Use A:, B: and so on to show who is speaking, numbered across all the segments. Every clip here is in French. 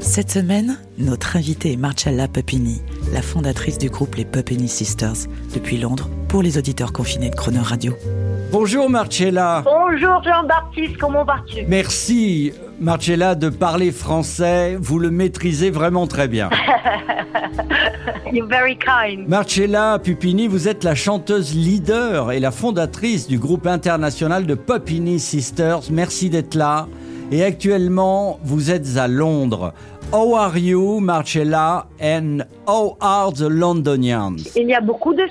A: Cette semaine, notre invitée est Marcella Pupini, la fondatrice du groupe Les Pupini Sisters, depuis Londres, pour les auditeurs confinés de Croner Radio.
B: Bonjour Marcella.
C: Bonjour Jean-Baptiste, comment vas-tu?
B: Merci Marcella de parler français. Vous le maîtrisez vraiment très bien.
C: You're very kind.
B: Marcella Pupini, vous êtes la chanteuse leader et la fondatrice du groupe international de Pupini Sisters. Merci d'être là. Et actuellement, vous êtes à Londres. How are you, Marcella, and how are the Londonians?
C: Il y a beaucoup de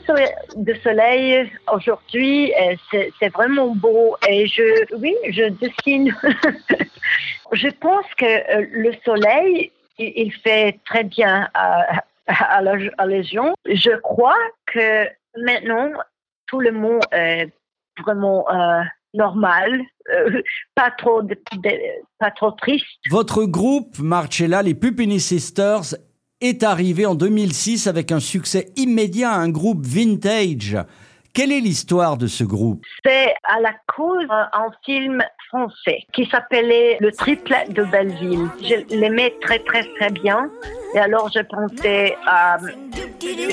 C: soleil, aujourd'hui, c'est vraiment beau et je, oui, je dessine. je pense que euh, le soleil, il, fait très bien à, à, la, à les gens. Je crois que maintenant, tout le monde est vraiment euh, normal, euh, pas trop, de- de- pas trop triste.
B: Votre groupe, Marcella, les Pupini Sisters, est arrivé en 2006 avec un succès immédiat, un groupe vintage. Quelle est l'histoire de ce groupe?
C: C'est à la cause d'un film français qui s'appelait Le triplet de Belleville. Je l'aimais très très très bien. Et alors je pensais, euh,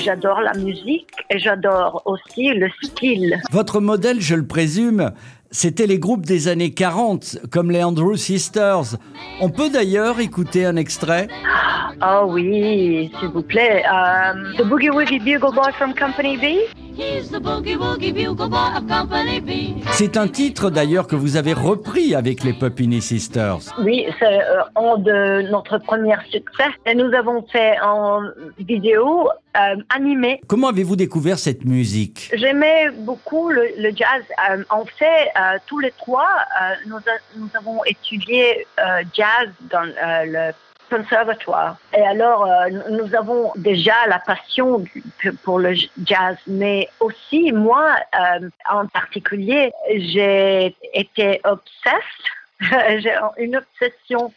C: j'adore la musique et j'adore aussi le style.
B: Votre modèle, je le présume, c'était les groupes des années 40, comme les Andrew Sisters. On peut d'ailleurs écouter un extrait
C: Ah oui, s'il vous plaît. Euh, the Boogie Woogie Bugle Boy from Company B?
D: He's the boogie woogie bugle boy of Company B.
B: C'est un titre d'ailleurs que vous avez repris avec les Pupini Sisters.
C: Oui, c'est euh, un de notre premier succès. Et nous avons fait en vidéo euh, animée
B: Comment avez-vous découvert cette musique?
C: J'aimais beaucoup le, le jazz. Euh, en fait, euh, tous les trois, euh, nous, a- nous avons étudié euh, jazz dans le conservatoire. Et alors, euh, nous- avons déjà la passion pour le jazz, mais aussi moi, euh, en particulier, j'ai été obsesse. j'ai une obsession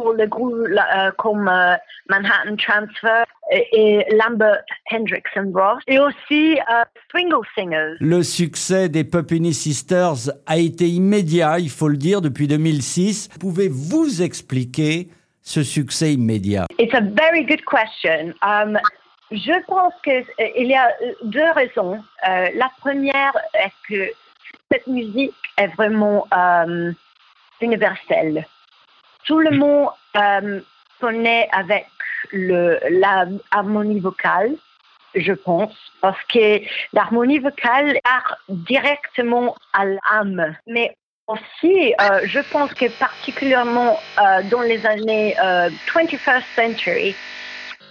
C: pour le groupe euh, comme euh, Manhattan Transfer et, et Lambert Hendricks and Ross et aussi euh, Swingle Singers.
B: Le succès des Pupini Sisters a été immédiat, il faut le dire, depuis 2006. Pouvez-vous expliquer ce succès immédiat?
C: It's a very good question. Um, je pense qu'il y a deux raisons. Euh, la première est que cette musique est vraiment euh, universelle. Tout le monde euh, connaît avec le, la vocale, je pense, parce que l'harmonie vocale part directement à l'âme. Mais aussi, euh, je pense que particulièrement euh, dans les années euh, 21st century,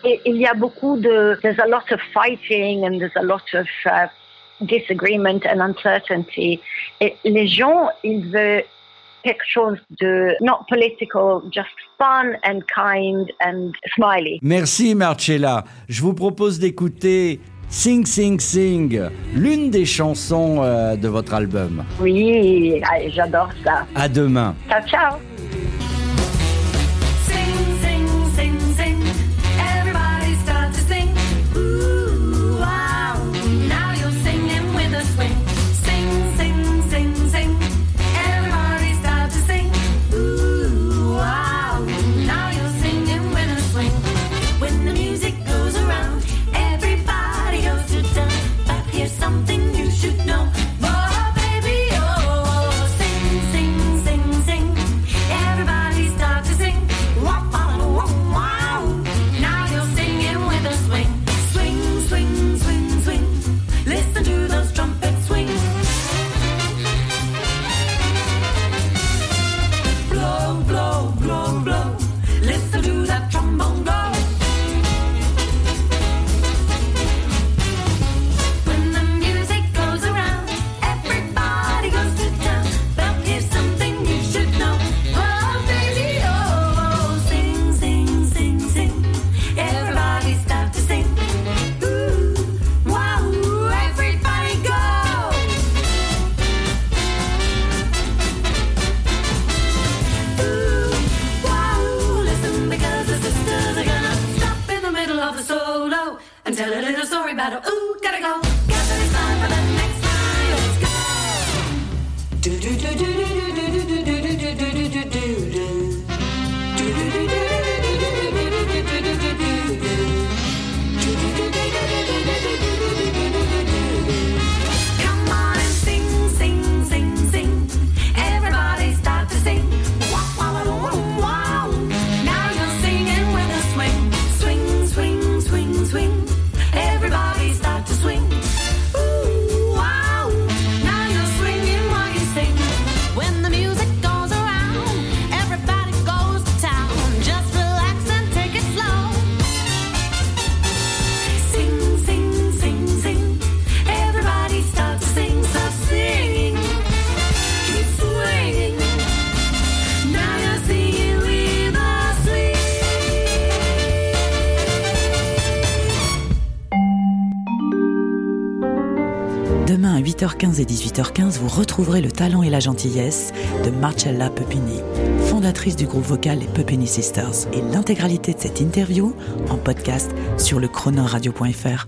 C: il y a beaucoup de, there's a lot of fighting and there's a lot of uh, disagreement and uncertainty. Et les gens, ils veulent quelque chose de not political, just fun and kind and smiley.
B: Merci Marcella. Je vous propose d'écouter Sing Sing Sing, l'une des chansons euh, de votre album.
C: Oui, ah, j'adore ça.
B: À demain.
C: Ciao, ciao.
D: gotta, ooh, gotta go.
A: Demain à 8h15 et 18h15, vous retrouverez le talent et la gentillesse de Marcella Pupini, fondatrice du groupe vocal les Pupini Sisters. Et l'intégralité de cette interview en podcast sur le chronoradio.fr.